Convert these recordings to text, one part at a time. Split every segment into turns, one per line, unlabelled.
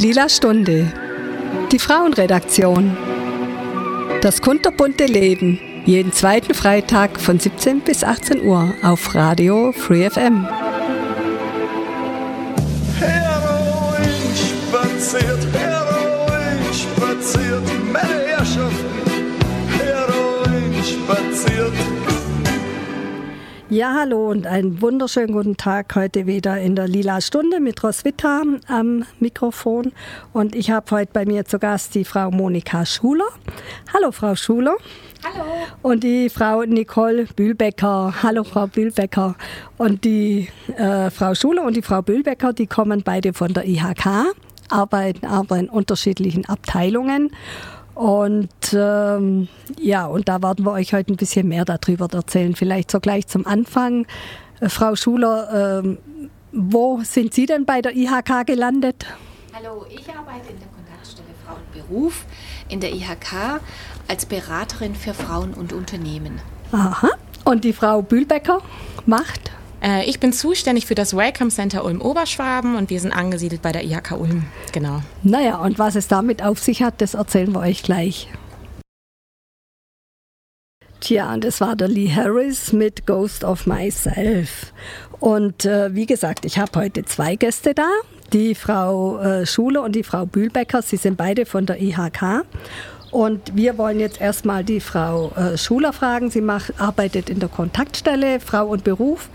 Lila Stunde. Die Frauenredaktion. Das kunterbunte Leben. Jeden zweiten Freitag von 17 bis 18 Uhr auf Radio Free FM. Ja, hallo und einen wunderschönen guten Tag heute wieder in der Lila Stunde mit Roswitha am Mikrofon. Und ich habe heute bei mir zu Gast die Frau Monika Schuler. Hallo, Frau Schuler.
Hallo.
Und die Frau Nicole Bühlbecker. Hallo, Frau Bühlbecker. Und die äh, Frau Schuler und die Frau Bühlbecker, die kommen beide von der IHK, arbeiten aber in unterschiedlichen Abteilungen. Und ähm, ja, und da werden wir euch heute ein bisschen mehr darüber erzählen. Vielleicht so gleich zum Anfang. Äh, Frau Schuler, ähm, wo sind Sie denn bei der IHK gelandet?
Hallo, ich arbeite in der Kontaktstelle Frau und Beruf in der IHK als Beraterin für Frauen und Unternehmen.
Aha. Und die Frau Bühlbecker macht?
Äh, Ich bin zuständig für das Welcome Center Ulm-Oberschwaben und wir sind angesiedelt bei der IHK Ulm. Genau.
Naja, und was es damit auf sich hat, das erzählen wir euch gleich. Tja, und das war der Lee Harris mit Ghost of Myself. Und äh, wie gesagt, ich habe heute zwei Gäste da, die Frau äh, Schuler und die Frau Bühlbecker. Sie sind beide von der IHK. Und wir wollen jetzt erstmal die Frau äh, Schuler fragen. Sie macht, arbeitet in der Kontaktstelle Frau und Beruf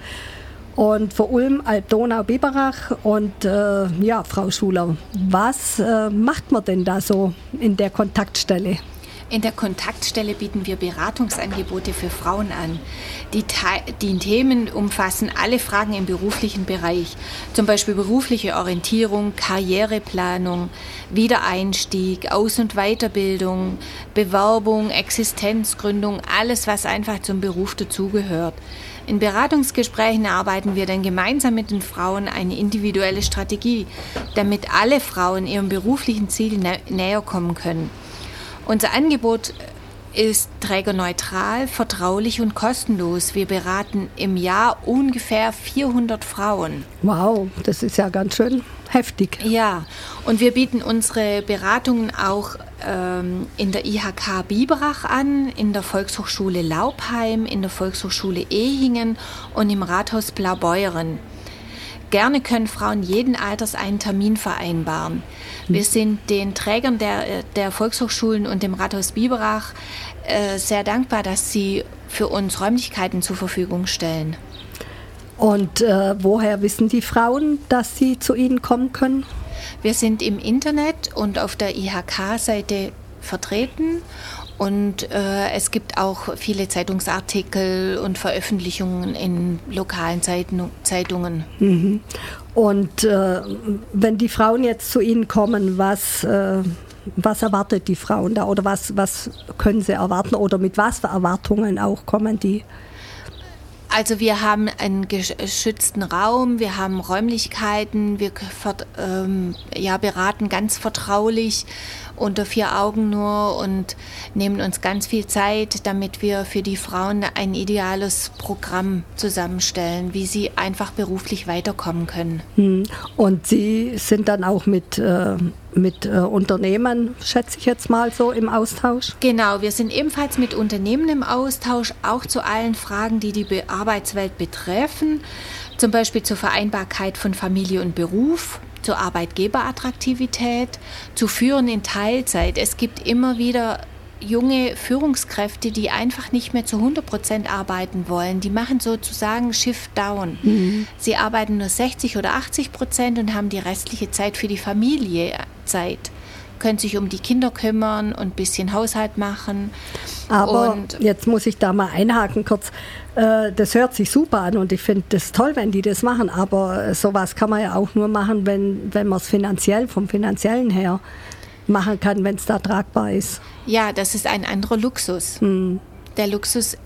und für Ulm, Alb-Donau, Biberach. Und äh, ja, Frau Schuler, was äh, macht man denn da so in der Kontaktstelle?
In der Kontaktstelle bieten wir Beratungsangebote für Frauen an. Die, die Themen umfassen alle Fragen im beruflichen Bereich, zum Beispiel berufliche Orientierung, Karriereplanung, Wiedereinstieg, Aus- und Weiterbildung, Bewerbung, Existenzgründung, alles, was einfach zum Beruf dazugehört. In Beratungsgesprächen erarbeiten wir dann gemeinsam mit den Frauen eine individuelle Strategie, damit alle Frauen ihrem beruflichen Ziel nä näher kommen können. Unser Angebot ist trägerneutral, vertraulich und kostenlos. Wir beraten im Jahr ungefähr 400 Frauen.
Wow, das ist ja ganz schön heftig.
Ja, und wir bieten unsere Beratungen auch ähm, in der IHK Biberach an, in der Volkshochschule Laubheim, in der Volkshochschule Ehingen und im Rathaus Blaubeuren. Gerne können Frauen jeden Alters einen Termin vereinbaren. Wir sind den Trägern der, der Volkshochschulen und dem Rathaus Biberach äh, sehr dankbar, dass sie für uns Räumlichkeiten zur Verfügung stellen.
Und äh, woher wissen die Frauen, dass sie zu Ihnen kommen können?
Wir sind im Internet und auf der IHK-Seite vertreten und äh, es gibt auch viele Zeitungsartikel und Veröffentlichungen in lokalen Zeitung, Zeitungen.
Und äh, wenn die Frauen jetzt zu Ihnen kommen, was, äh, was erwartet die Frauen da oder was, was können sie erwarten oder mit was für Erwartungen auch kommen die?
Also wir haben einen geschützten Raum, wir haben Räumlichkeiten, wir ähm, ja, beraten ganz vertraulich unter vier Augen nur und nehmen uns ganz viel Zeit, damit wir für die Frauen ein ideales Programm zusammenstellen, wie sie einfach beruflich weiterkommen können.
Hm. Und Sie sind dann auch mit, äh, mit äh, Unternehmen, schätze ich jetzt mal so, im Austausch?
Genau, wir sind ebenfalls mit Unternehmen im Austausch, auch zu allen Fragen, die die Be- Arbeitswelt betreffen, zum Beispiel zur Vereinbarkeit von Familie und Beruf, zur Arbeitgeberattraktivität, zu Führen in Teilzeit. Es gibt immer wieder junge Führungskräfte, die einfach nicht mehr zu 100 Prozent arbeiten wollen. Die machen sozusagen Shift Down. Sie arbeiten nur 60 oder 80 Prozent und haben die restliche Zeit für die Familie Zeit können sich um die Kinder kümmern und ein bisschen Haushalt machen.
Aber
und
jetzt muss ich da mal einhaken kurz. Äh, Das hört sich super an und ich finde das toll, wenn die das machen. Aber sowas kann man ja auch nur machen, wenn, wenn man es finanziell, vom finanziellen her machen kann, wenn es da tragbar ist.
ja, das ist ein anderer Luxus. Der Luxus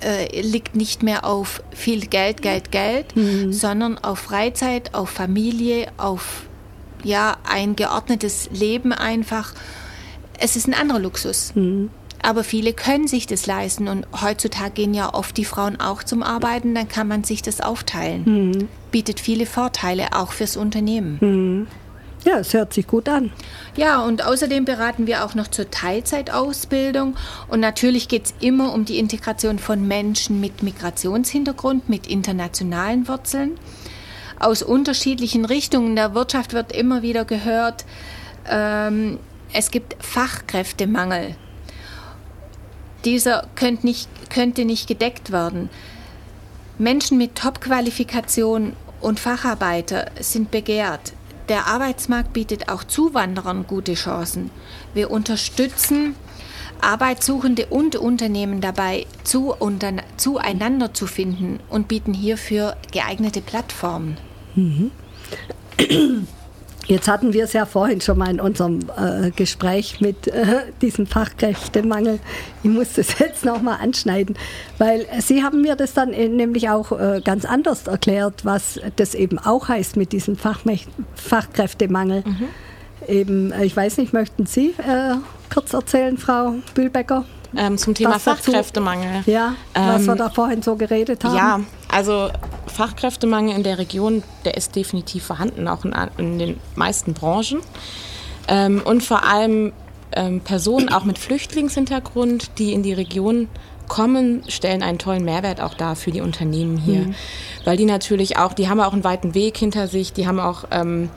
äh, liegt nicht mehr auf viel Geld, Geld, Geld, sondern auf Freizeit, auf Familie, auf ja, ein geordnetes Leben einfach. Es ist ein anderer Luxus. Aber viele können sich das leisten und heutzutage gehen ja oft die Frauen auch zum Arbeiten, dann kann man sich das aufteilen. Bietet viele Vorteile auch fürs Unternehmen.
Ja, es hört sich gut an.
Ja, und außerdem beraten wir auch noch zur Teilzeitausbildung. Und natürlich geht es immer um die Integration von Menschen mit Migrationshintergrund, mit internationalen Wurzeln. Aus unterschiedlichen Richtungen der Wirtschaft wird immer wieder gehört, ähm, es gibt Fachkräftemangel. Dieser könnte nicht, könnte nicht gedeckt werden. Menschen mit Top-Qualifikation und Facharbeiter sind begehrt. Der Arbeitsmarkt bietet auch Zuwanderern gute Chancen. Wir unterstützen Arbeitssuchende und Unternehmen dabei, zu, unter, zueinander zu finden und bieten hierfür geeignete Plattformen. Mhm.
Jetzt hatten wir es ja vorhin schon mal in unserem äh, Gespräch mit äh, diesem Fachkräftemangel. Ich muss das jetzt nochmal anschneiden, weil Sie haben mir das dann nämlich auch äh, ganz anders erklärt, was das eben auch heißt mit diesem Fachme Fachkräftemangel. Mhm. Eben, äh, ich weiß nicht, möchten Sie äh, kurz erzählen, Frau Bühlbecker?
Ähm, zum Thema Fachkräftemangel.
Ja, was ähm, wir da vorhin so geredet haben.
Ja, also Fachkräftemangel in der Region, der ist definitiv vorhanden, auch in, in den meisten Branchen. Ähm, und vor allem ähm, Personen auch mit Flüchtlingshintergrund, die in die Region kommen, stellen einen tollen Mehrwert auch da für die Unternehmen hier. Mhm. Weil die natürlich auch, die haben auch einen weiten Weg hinter sich, die haben auch, ähm,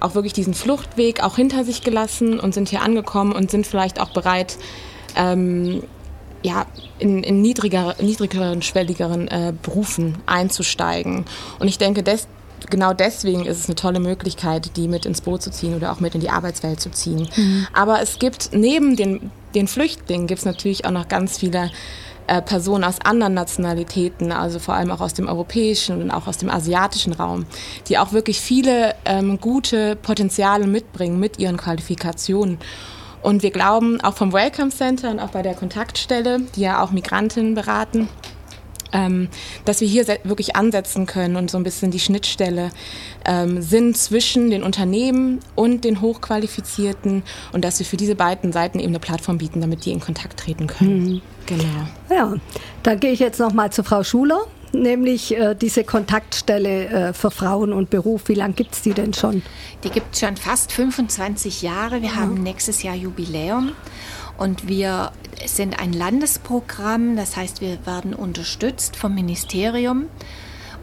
auch wirklich diesen Fluchtweg auch hinter sich gelassen und sind hier angekommen und sind vielleicht auch bereit, ähm, ja, in, in niedriger, niedrigeren, schwelligeren äh, Berufen einzusteigen. Und ich denke, des, genau deswegen ist es eine tolle Möglichkeit, die mit ins Boot zu ziehen oder auch mit in die Arbeitswelt zu ziehen. Mhm. Aber es gibt neben den, den Flüchtlingen gibt es natürlich auch noch ganz viele äh, Personen aus anderen Nationalitäten, also vor allem auch aus dem europäischen und auch aus dem asiatischen Raum, die auch wirklich viele ähm, gute Potenziale mitbringen mit ihren Qualifikationen. Und wir glauben auch vom Welcome Center und auch bei der Kontaktstelle, die ja auch Migrantinnen beraten, ähm, dass wir hier wirklich ansetzen können und so ein bisschen die Schnittstelle ähm, sind zwischen den Unternehmen und den Hochqualifizierten und dass wir für diese beiden Seiten eben eine Plattform bieten, damit die in Kontakt treten können. Mhm.
Genau. Ja, dann gehe ich jetzt noch mal zu Frau Schuler nämlich äh, diese Kontaktstelle äh, für Frauen und Beruf. Wie lange gibt es die denn schon?
Die gibt es schon fast 25 Jahre. Wir ja. haben nächstes Jahr Jubiläum und wir sind ein Landesprogramm. Das heißt, wir werden unterstützt vom Ministerium.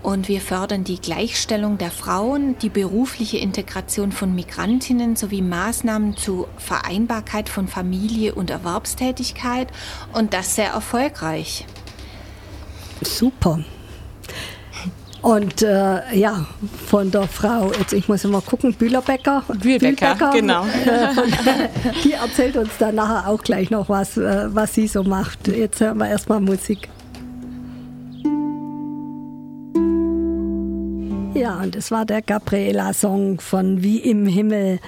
Und wir fördern die Gleichstellung der Frauen, die berufliche Integration von Migrantinnen sowie Maßnahmen zur Vereinbarkeit von Familie und Erwerbstätigkeit und das sehr erfolgreich.
Super. Und äh, ja, von der Frau, jetzt ich muss immer gucken, Bühlerbecker.
Bühlbecker genau.
Äh, die erzählt uns dann nachher auch gleich noch was, äh, was sie so macht. Jetzt hören wir erstmal Musik. Ja, und es war der Gabriela-Song von Wie im Himmel.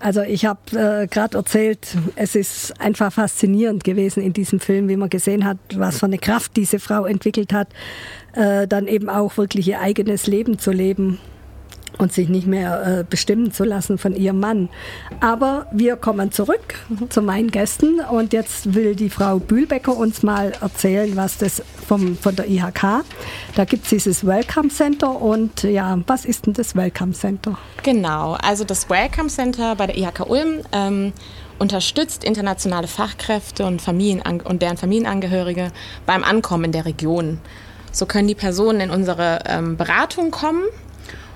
Also ich habe äh, gerade erzählt, es ist einfach faszinierend gewesen in diesem Film, wie man gesehen hat, was für eine Kraft diese Frau entwickelt hat, äh, dann eben auch wirklich ihr eigenes Leben zu leben und sich nicht mehr äh, bestimmen zu lassen von ihrem Mann. Aber wir kommen zurück zu meinen Gästen und jetzt will die Frau Bühlbecker uns mal erzählen, was das vom, von der IHK, da gibt es dieses Welcome Center und ja, was ist denn das Welcome Center?
Genau, also das Welcome Center bei der IHK Ulm ähm, unterstützt internationale Fachkräfte und, Familien und deren Familienangehörige beim Ankommen in der Region. So können die Personen in unsere ähm, Beratung kommen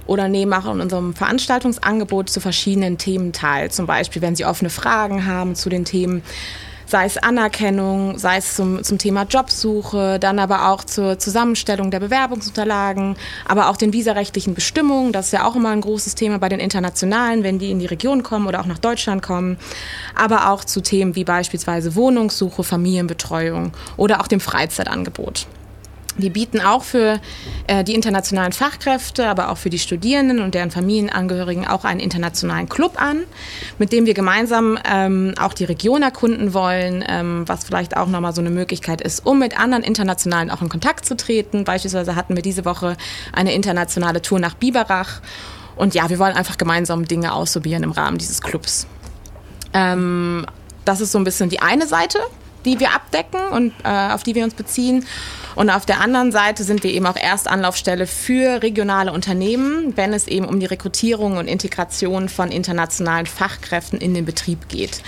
oder nehmen auch in unserem Veranstaltungsangebot zu verschiedenen Themen teil. Zum Beispiel, wenn Sie offene Fragen haben zu den Themen, sei es Anerkennung, sei es zum, zum Thema Jobsuche, dann aber auch zur Zusammenstellung der Bewerbungsunterlagen, aber auch den visarechtlichen Bestimmungen. Das ist ja auch immer ein großes Thema bei den Internationalen, wenn die in die Region kommen oder auch nach Deutschland kommen. Aber auch zu Themen wie beispielsweise Wohnungssuche, Familienbetreuung oder auch dem Freizeitangebot. Wir bieten auch für äh, die internationalen Fachkräfte, aber auch für die Studierenden und deren Familienangehörigen auch einen internationalen Club an, mit dem wir gemeinsam ähm, auch die Region erkunden wollen, ähm, was vielleicht auch nochmal so eine Möglichkeit ist, um mit anderen Internationalen auch in Kontakt zu treten. Beispielsweise hatten wir diese Woche eine internationale Tour nach Biberach. Und ja, wir wollen einfach gemeinsam Dinge ausprobieren im Rahmen dieses Clubs. Ähm, das ist so ein bisschen die eine Seite die wir abdecken und äh, auf die wir uns beziehen. Und auf der anderen Seite sind wir eben auch Erstanlaufstelle für regionale Unternehmen, wenn es eben um die Rekrutierung und Integration von internationalen Fachkräften in den Betrieb geht.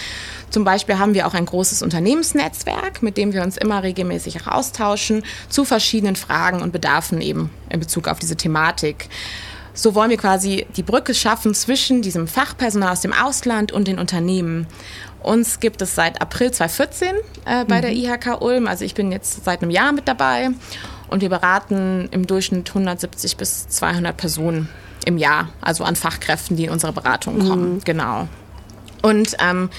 Zum Beispiel haben wir auch ein großes Unternehmensnetzwerk, mit dem wir uns immer regelmäßig austauschen zu verschiedenen Fragen und Bedarfen eben in Bezug auf diese Thematik. So wollen wir quasi die Brücke schaffen zwischen diesem Fachpersonal aus dem Ausland und den Unternehmen. Uns gibt es seit April 2014 äh, bei mhm. der IHK Ulm. Also ich bin jetzt seit einem Jahr mit dabei und wir beraten im Durchschnitt 170 bis 200 Personen im Jahr, also an Fachkräften, die in unsere Beratung kommen. Mhm. Genau. Und ähm,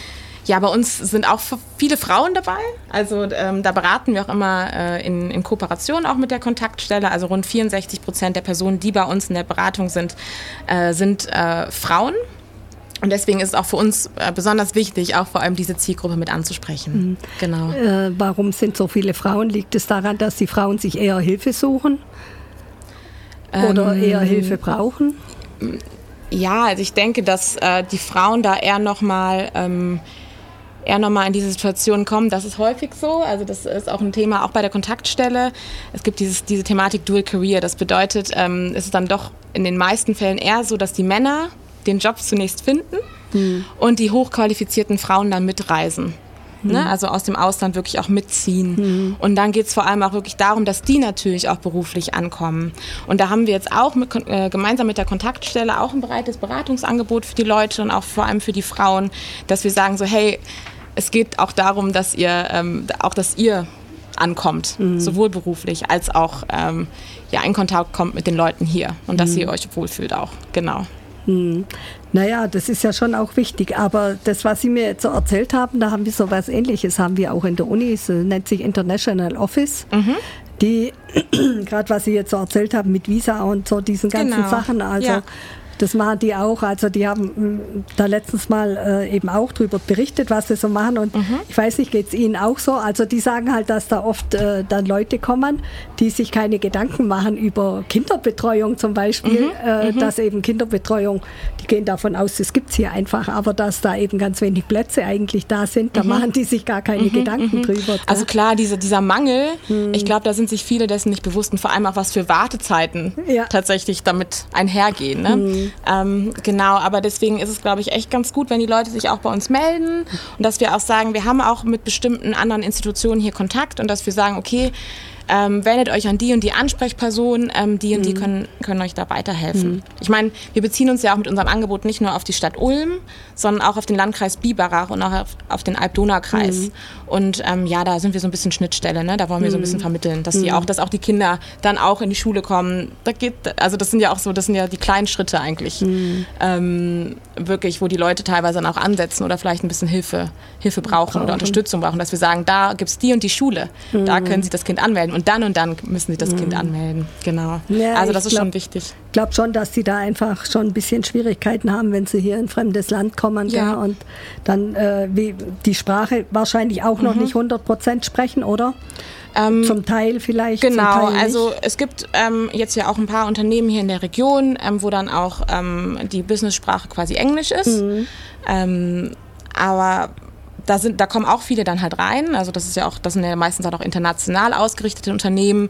ja, bei uns sind auch viele Frauen dabei. Also ähm, da beraten wir auch immer äh, in, in, Kooperation auch mit der Kontaktstelle. Also rund 64 Prozent der Personen, die bei uns in der Beratung sind, äh, sind äh, Frauen. Und deswegen ist es auch für uns äh, besonders wichtig, auch vor allem diese Zielgruppe mit anzusprechen.
Mhm. Genau. Äh, warum sind so viele Frauen? Liegt es daran, dass die Frauen sich eher Hilfe suchen? Oder ähm, eher Hilfe brauchen?
Ja, also ich denke, dass äh, die Frauen da eher nochmal ähm, eher nochmal in diese Situation kommen. Das ist häufig so. Also das ist auch ein Thema auch bei der Kontaktstelle. Es gibt dieses, diese Thematik Dual Career. Das bedeutet, ähm, es ist dann doch in den meisten Fällen eher so, dass die Männer den Job zunächst finden mhm. und die hochqualifizierten Frauen dann mitreisen. Ne? Mhm. Also aus dem Ausland wirklich auch mitziehen. Mhm. Und dann geht es vor allem auch wirklich darum, dass die natürlich auch beruflich ankommen. Und da haben wir jetzt auch mit, äh, gemeinsam mit der Kontaktstelle auch ein breites Beratungsangebot für die Leute und auch vor allem für die Frauen, dass wir sagen so, hey, es geht auch darum, dass ihr, ähm, auch dass ihr ankommt, mhm. sowohl beruflich als auch ähm, ja, in Kontakt kommt mit den Leuten hier und dass mhm. ihr euch wohlfühlt auch. Genau.
Mhm. Naja, das ist ja schon auch wichtig. Aber das, was Sie mir jetzt so erzählt haben, da haben wir so was Ähnliches, haben wir auch in der Uni, es nennt sich International Office. Mhm. Die, gerade was Sie jetzt so erzählt haben mit Visa und so diesen ganzen genau. Sachen, also ja. Das machen die auch. Also die haben mm, da letztens mal äh, eben auch darüber berichtet, was sie so machen. Und mhm. ich weiß nicht, geht es Ihnen auch so? Also die sagen halt, dass da oft äh, dann Leute kommen, die sich keine Gedanken machen über Kinderbetreuung zum Beispiel. Mhm. Äh, mhm. Dass eben Kinderbetreuung, die gehen davon aus, das gibt es hier einfach, aber dass da eben ganz wenig Plätze eigentlich da sind, da mhm. machen die sich gar keine mhm. Gedanken mhm. drüber.
Also klar, diese, dieser Mangel, ich glaube, da sind sich viele dessen nicht bewusst und vor allem auch, was für Wartezeiten ja. tatsächlich damit einhergehen. Ne? Ähm, genau, aber deswegen ist es, glaube ich, echt ganz gut, wenn die Leute sich auch bei uns melden und dass wir auch sagen, wir haben auch mit bestimmten anderen Institutionen hier Kontakt und dass wir sagen, okay, ähm, wendet euch an die und die Ansprechperson, ähm, die und mhm. die können, können euch da weiterhelfen. Mhm. Ich meine, wir beziehen uns ja auch mit unserem Angebot nicht nur auf die Stadt Ulm, sondern auch auf den Landkreis Biberach und auch auf, auf den Alb-Donau-Kreis. Mhm. Und ähm, ja, da sind wir so ein bisschen Schnittstelle, ne? da wollen wir so ein bisschen mhm. vermitteln, dass die mhm. auch, dass auch die Kinder dann auch in die Schule kommen. Da geht, also das sind ja auch so, das sind ja die kleinen Schritte eigentlich, mhm. ähm, wirklich, wo die Leute teilweise dann auch ansetzen oder vielleicht ein bisschen Hilfe, Hilfe brauchen oder Unterstützung brauchen, dass wir sagen, da gibt es die und die Schule, da können sie das Kind anmelden und dann und dann müssen sie das mhm. Kind anmelden. Genau. Ja, also das ist glaub, schon wichtig.
Ich glaube schon, dass sie da einfach schon ein bisschen Schwierigkeiten haben, wenn sie hier in ein fremdes Land kommen ja. und dann äh, die Sprache wahrscheinlich auch noch mhm. nicht 100 Prozent sprechen, oder? Ähm, zum Teil vielleicht.
Genau,
Teil
also es gibt ähm, jetzt ja auch ein paar Unternehmen hier in der Region, ähm, wo dann auch ähm, die Business-Sprache quasi Englisch ist. Mhm. Ähm, aber da sind, da kommen auch viele dann halt rein. Also das ist ja auch, das sind ja meistens auch international ausgerichtete Unternehmen.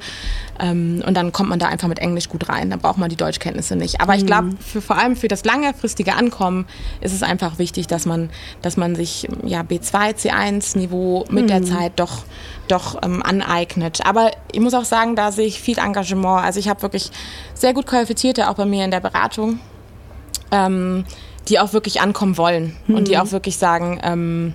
Ähm, und dann kommt man da einfach mit Englisch gut rein. Da braucht man die Deutschkenntnisse nicht. Aber ich glaube, für, vor allem für das längerfristige Ankommen ist es einfach wichtig, dass man, dass man sich ja B2, C1 Niveau mit mhm. der Zeit doch, doch ähm, aneignet. Aber ich muss auch sagen, da sehe ich viel Engagement. Also ich habe wirklich sehr gut qualifizierte auch bei mir in der Beratung. Ähm, die auch wirklich ankommen wollen mhm. und die mhm. auch wirklich sagen, ähm,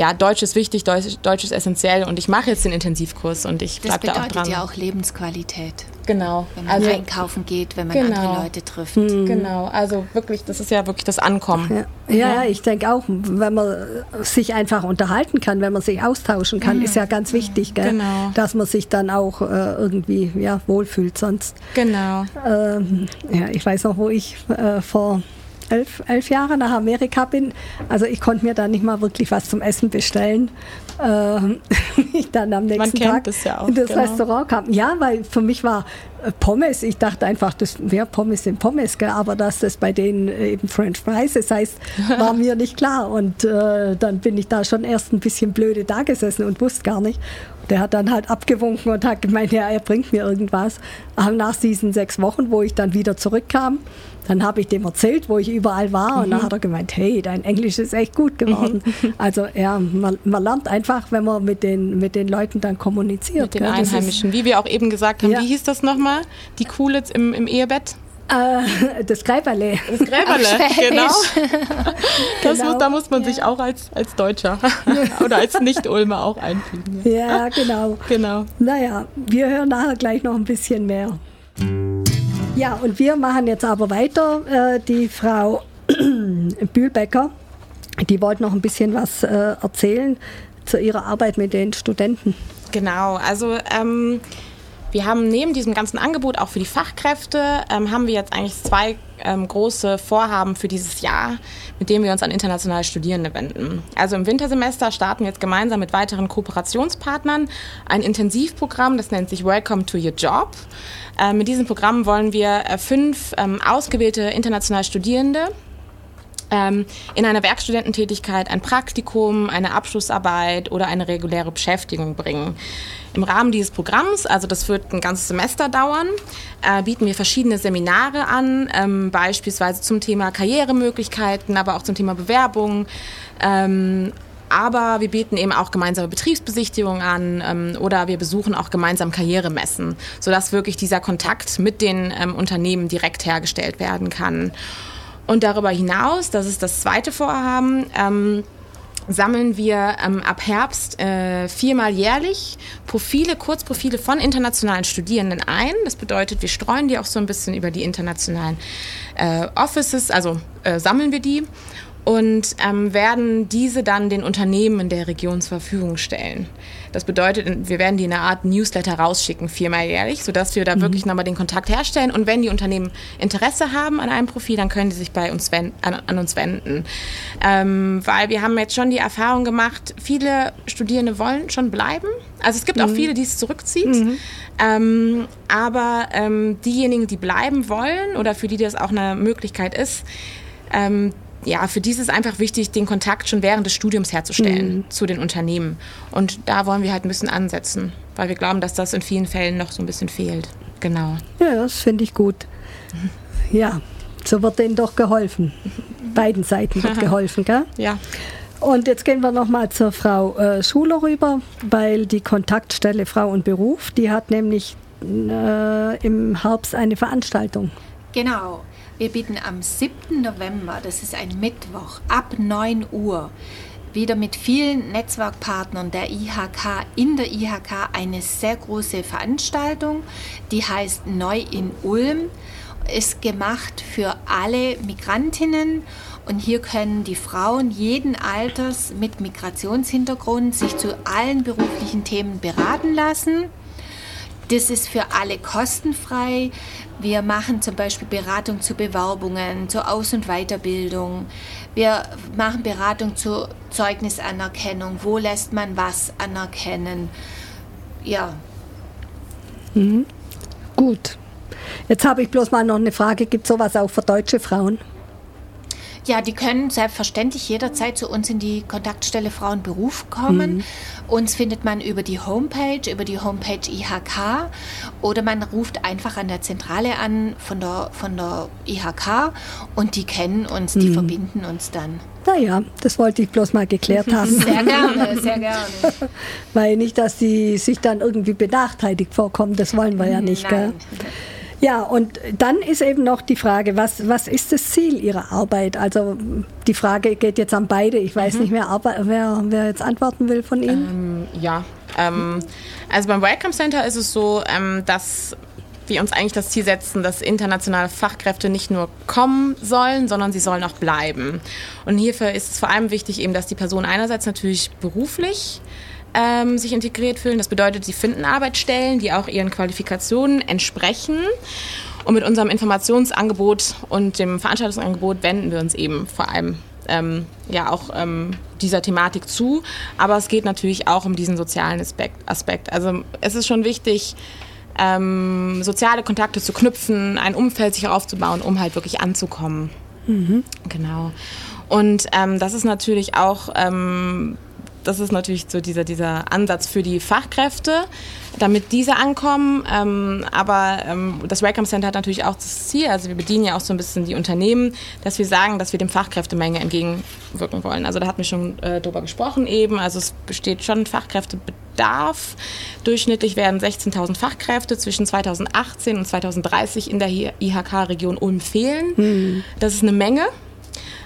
ja, Deutsch ist wichtig, Deutsch, Deutsch ist essentiell und ich mache jetzt den Intensivkurs und ich bleibe da auch dran.
Das bedeutet ja auch Lebensqualität.
Genau.
Wenn man also, einkaufen geht, wenn man genau. andere Leute trifft.
Mhm. Genau, also wirklich, das ist ja wirklich das Ankommen.
Ja, ja, ich denke auch, wenn man sich einfach unterhalten kann, wenn man sich austauschen kann, mhm. ist ja ganz wichtig, gell? Genau. dass man sich dann auch äh, irgendwie ja, wohlfühlt sonst.
Genau.
Ähm, ja, ich weiß noch, wo ich äh, vor elf, elf Jahre nach Amerika bin. Also ich konnte mir da nicht mal wirklich was zum Essen bestellen. Ähm, ich dann am nächsten Tag
ja auch,
in das
genau.
Restaurant kam. Ja, weil für mich war äh, Pommes, ich dachte einfach, das wäre Pommes sind Pommes, gell? aber dass das bei denen eben French Fries ist, heißt, war mir nicht klar. Und äh, dann bin ich da schon erst ein bisschen blöde da gesessen und wusste gar nicht. Der hat dann halt abgewunken und hat gemeint, ja, er bringt mir irgendwas. Aber nach diesen sechs Wochen, wo ich dann wieder zurückkam, dann habe ich dem erzählt, wo ich überall war. Und dann hat er gemeint, hey, dein Englisch ist echt gut geworden. Also ja, man, man lernt einfach, wenn man mit den, mit den Leuten dann kommuniziert.
Mit den
gell?
Einheimischen. Wie wir auch eben gesagt haben,
Ja.
wie hieß das nochmal? Die Coole im, im Ehebett?
Äh, das Gräberle.
Das Gräberle, genau. Das
Genau.
muss, da muss man sich auch als, als Deutscher oder als Nicht-Ulmer auch einfügen. Ja.
Ja, genau.
Genau.
Naja, wir hören nachher gleich noch ein bisschen mehr. Ja, und wir machen jetzt aber weiter. Äh, die Frau Bühlbecker, die wollte noch ein bisschen was äh, erzählen zu ihrer Arbeit mit den Studenten.
Genau, also ähm, wir haben neben diesem ganzen Angebot auch für die Fachkräfte, ähm, haben wir jetzt eigentlich zwei ähm, große Vorhaben für dieses Jahr, mit denen wir uns an internationale Studierende wenden. Also im Wintersemester starten wir jetzt gemeinsam mit weiteren Kooperationspartnern ein Intensivprogramm, das nennt sich Welcome to Your Job. Ähm, mit diesem Programm wollen wir äh, fünf ähm, ausgewählte internationale Studierende ähm, in einer Werkstudententätigkeit ein Praktikum, eine Abschlussarbeit oder eine reguläre Beschäftigung bringen. Im Rahmen dieses Programms, also das wird ein ganzes Semester dauern, äh, bieten wir verschiedene Seminare an, ähm, beispielsweise zum Thema Karrieremöglichkeiten, aber auch zum Thema Bewerbung. Ähm, aber wir bieten eben auch gemeinsame Betriebsbesichtigungen an ähm, oder wir besuchen auch gemeinsam Karrieremessen, sodass wirklich dieser Kontakt mit den ähm, Unternehmen direkt hergestellt werden kann. Und darüber hinaus, das ist das zweite Vorhaben, ähm, sammeln wir ähm, ab Herbst äh, viermal jährlich Profile, Kurzprofile von internationalen Studierenden ein. Das bedeutet, wir streuen die auch so ein bisschen über die internationalen äh, Offices, also äh, sammeln wir die und ähm, werden diese dann den Unternehmen in der Region zur Verfügung stellen. Das bedeutet, wir werden die in einer Art Newsletter rausschicken, viermal jährlich, sodass wir da wirklich nochmal den Kontakt herstellen. Und wenn die Unternehmen Interesse haben an einem Profil, dann können sie sich bei uns wenden, an, an uns wenden. Ähm, weil wir haben jetzt schon die Erfahrung gemacht, viele Studierende wollen schon bleiben. Also es gibt auch viele, die es zurückzieht. Ähm, aber ähm, diejenigen, die bleiben wollen oder für die das auch eine Möglichkeit ist, ähm, ja, für die ist es einfach wichtig, den Kontakt schon während des Studiums herzustellen zu den Unternehmen. Und da wollen wir halt ein bisschen ansetzen, weil wir glauben, dass das in vielen Fällen noch so ein bisschen fehlt. Genau.
Ja, das finde ich gut. Ja, so wird denen doch geholfen. Beiden Seiten wird geholfen, gell?
Ja.
Und jetzt gehen wir nochmal zur Frau äh, Schuler rüber, weil die Kontaktstelle Frau und Beruf, die hat nämlich äh, im Herbst eine Veranstaltung.
Genau. Wir bieten am 7. November, das ist ein Mittwoch, ab 9 Uhr, wieder mit vielen Netzwerkpartnern der IHK in der IHK eine sehr große Veranstaltung, die heißt Neu in Ulm. Ist gemacht für alle Migrantinnen und hier können die Frauen jeden Alters mit Migrationshintergrund sich zu allen beruflichen Themen beraten lassen. Das ist für alle kostenfrei. Wir machen zum Beispiel Beratung zu Bewerbungen, zur Aus- und Weiterbildung. Wir machen Beratung zur Zeugnisanerkennung. Wo lässt man was anerkennen? Ja,
Gut. Jetzt habe ich bloß mal noch eine Frage. Gibt es sowas auch für deutsche Frauen?
Ja, die können selbstverständlich jederzeit zu uns in die Kontaktstelle Frauenberuf kommen. Uns findet man über die Homepage, über die Homepage IHK oder man ruft einfach an der Zentrale an von der, von der IHK und die kennen uns, die verbinden uns dann.
Naja, das wollte ich bloß mal geklärt haben.
Sehr gerne, sehr gerne.
Weil nicht, dass sie sich dann irgendwie benachteiligt vorkommen. Das wollen wir ja nicht, gell? Ja, und dann ist eben noch die Frage, was, was ist das Ziel Ihrer Arbeit? Also die Frage geht jetzt an beide. Ich weiß nicht, wer, wer, wer jetzt antworten will von Ihnen.
Ja, ähm, also beim Welcome Center ist es so, ähm, dass wir uns eigentlich das Ziel setzen, dass internationale Fachkräfte nicht nur kommen sollen, sondern sie sollen auch bleiben. Und hierfür ist es vor allem wichtig, eben, dass die Personen einerseits natürlich beruflich ähm, sich integriert fühlen. Das bedeutet, sie finden Arbeitsstellen, die auch ihren Qualifikationen entsprechen. Und mit unserem Informationsangebot und dem Veranstaltungsangebot wenden wir uns eben vor allem ähm, ja auch ähm, dieser Thematik zu. Aber es geht natürlich auch um diesen sozialen Aspekt. Also es ist schon wichtig, ähm, soziale Kontakte zu knüpfen, ein Umfeld sich aufzubauen, um halt wirklich anzukommen. Mhm. Genau. Und ähm, das ist natürlich auch ähm, das ist natürlich so dieser, dieser Ansatz für die Fachkräfte, damit diese ankommen. Ähm, aber ähm, das Welcome Center hat natürlich auch das Ziel, also wir bedienen ja auch so ein bisschen die Unternehmen, dass wir sagen, dass wir dem Fachkräftemenge entgegenwirken wollen. Also da hatten wir schon äh, drüber gesprochen eben. Also es besteht schon Fachkräftebedarf. Durchschnittlich werden 16.000 Fachkräfte zwischen 2018 und 2030 in der IHK-Region Ulm fehlen. Mhm. Das ist eine Menge.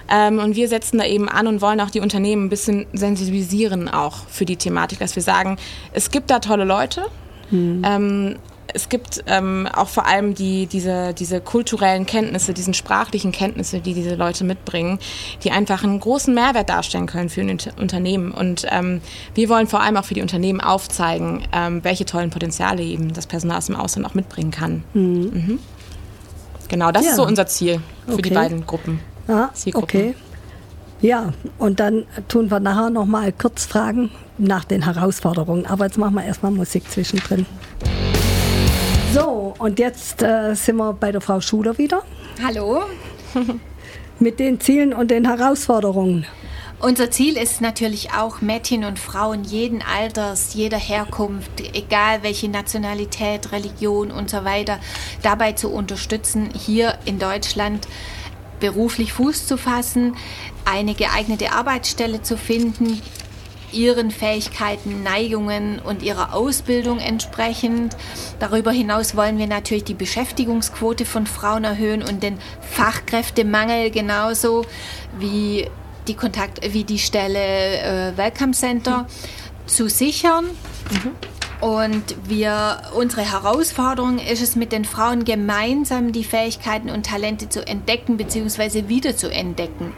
Ähm, und wir setzen da eben an und wollen auch die Unternehmen ein bisschen sensibilisieren auch für die Thematik, dass wir sagen, es gibt da tolle Leute. Mhm. Ähm, es gibt ähm, auch vor allem die, diese, diese kulturellen Kenntnisse, diesen sprachlichen Kenntnisse, die diese Leute mitbringen, die einfach einen großen Mehrwert darstellen können für ein Unternehmen. Und ähm, wir wollen vor allem auch für die Unternehmen aufzeigen, ähm, welche tollen Potenziale eben das Personal aus dem Ausland auch mitbringen kann. Mhm. Mhm. Genau, das ja. ist so unser Ziel für okay. die beiden Gruppen.
Ja, okay. Ja, und dann tun wir nachher noch mal kurz Fragen nach den Herausforderungen. Aber jetzt machen wir erstmal Musik zwischendrin. So, und jetzt äh, sind wir bei der Frau Schuler wieder.
Hallo.
Mit den Zielen und den Herausforderungen.
Unser Ziel ist natürlich auch, Mädchen und Frauen jeden Alters, jeder Herkunft, egal welche Nationalität, Religion und so weiter, dabei zu unterstützen, hier in Deutschland beruflich Fuß zu fassen, eine geeignete Arbeitsstelle zu finden, ihren Fähigkeiten, Neigungen und ihrer Ausbildung entsprechend. Darüber hinaus wollen wir natürlich die Beschäftigungsquote von Frauen erhöhen und den Fachkräftemangel genauso wie die Kontakt wie die Stelle äh, Welcome Center mhm. zu sichern. Mhm. Und wir, unsere Herausforderung ist es, mit den Frauen gemeinsam die Fähigkeiten und Talente zu entdecken bzw. wieder zu entdecken,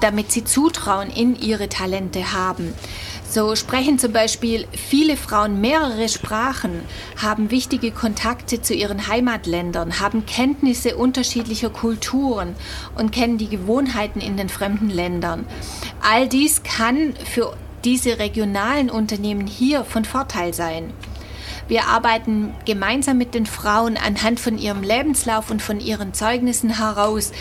damit sie Zutrauen in ihre Talente haben. So sprechen zum Beispiel viele Frauen mehrere Sprachen, haben wichtige Kontakte zu ihren Heimatländern, haben Kenntnisse unterschiedlicher Kulturen und kennen die Gewohnheiten in den fremden Ländern. All dies kann für diese regionalen Unternehmen hier von Vorteil sein. Wir arbeiten gemeinsam mit den Frauen anhand von ihrem Lebenslauf und von ihren Zeugnissen heraus,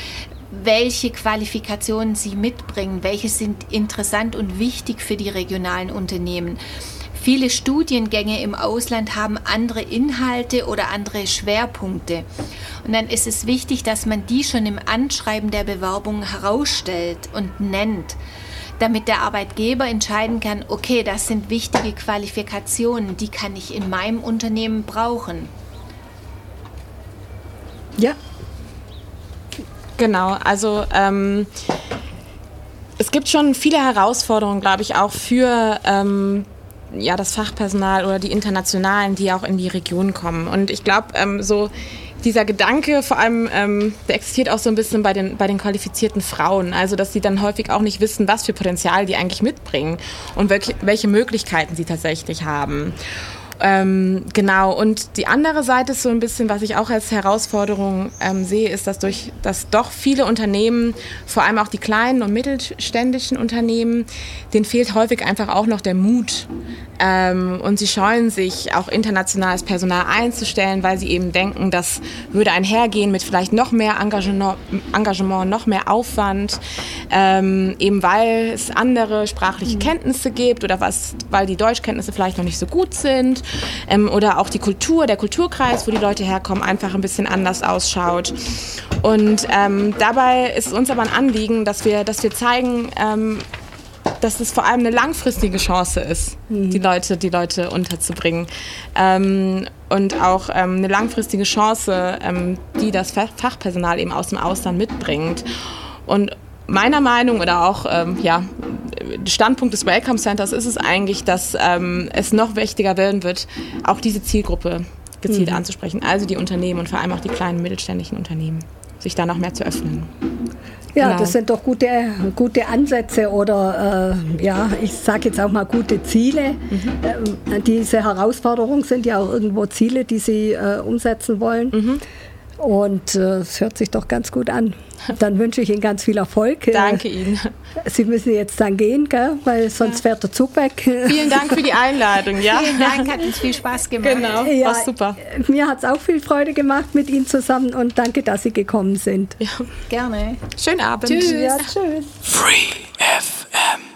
welche Qualifikationen sie mitbringen, welche sind interessant und wichtig für die regionalen Unternehmen. Viele Studiengänge im Ausland haben andere Inhalte oder andere Schwerpunkte. Und dann ist es wichtig, dass man die schon im Anschreiben der Bewerbung herausstellt und nennt damit der Arbeitgeber entscheiden kann, okay, das sind wichtige Qualifikationen, die kann ich in meinem Unternehmen brauchen.
Ja. Genau, also ähm, es gibt schon viele Herausforderungen, glaube ich, auch für ähm, ja, das Fachpersonal oder die Internationalen, die auch in die Region kommen. Und ich glaube, ähm, so dieser Gedanke, vor allem, ähm, der existiert auch so ein bisschen bei den, bei den qualifizierten Frauen. Also, dass sie dann häufig auch nicht wissen, was für Potenzial die eigentlich mitbringen und welche, welche Möglichkeiten sie tatsächlich haben. Ähm, genau, und die andere Seite ist so ein bisschen, was ich auch als Herausforderung ähm, sehe, ist, dass durch dass doch viele Unternehmen, vor allem auch die kleinen und mittelständischen Unternehmen, denen fehlt häufig einfach auch noch der Mut. Ähm, und sie scheuen sich, auch internationales Personal einzustellen, weil sie eben denken, das würde einhergehen mit vielleicht noch mehr Engagement, Engagement noch mehr Aufwand, ähm, eben weil es andere sprachliche mhm. Kenntnisse gibt oder was, weil die Deutschkenntnisse vielleicht noch nicht so gut sind ähm, oder auch die Kultur, der Kulturkreis, wo die Leute herkommen, einfach ein bisschen anders ausschaut. Und ähm, dabei ist es uns aber ein Anliegen, dass wir, dass wir zeigen, ähm, dass es vor allem eine langfristige Chance ist, mhm. die Leute, die Leute unterzubringen. Ähm, und auch ähm, eine langfristige Chance, ähm, die das Fachpersonal eben aus dem Ausland mitbringt. Und meiner Meinung oder auch ähm, ja, Standpunkt des Welcome Centers ist es eigentlich, dass ähm, es noch wichtiger werden wird, auch diese Zielgruppe gezielt mhm. anzusprechen. Also die Unternehmen und vor allem auch die kleinen mittelständischen Unternehmen, sich da noch mehr zu öffnen.
Ja, genau. das sind doch gute, gute Ansätze oder äh, ja, ich sage jetzt auch mal gute Ziele. Mhm. Äh, diese Herausforderungen sind ja auch irgendwo Ziele, die Sie äh, umsetzen wollen. Mhm. Und äh, es hört sich doch ganz gut an. Dann wünsche ich Ihnen ganz viel Erfolg.
Danke Ihnen.
Sie müssen jetzt dann gehen, gell? weil sonst fährt der Zug weg.
Vielen Dank für die Einladung. Ja.
Vielen Dank, hat uns viel Spaß gemacht.
Genau,
Ja,
war super.
Mir hat es auch viel Freude gemacht mit Ihnen zusammen und danke, dass Sie gekommen sind.
Ja.
Gerne.
Schönen Abend.
Tschüss.
Ja, tschüss.
Free FM.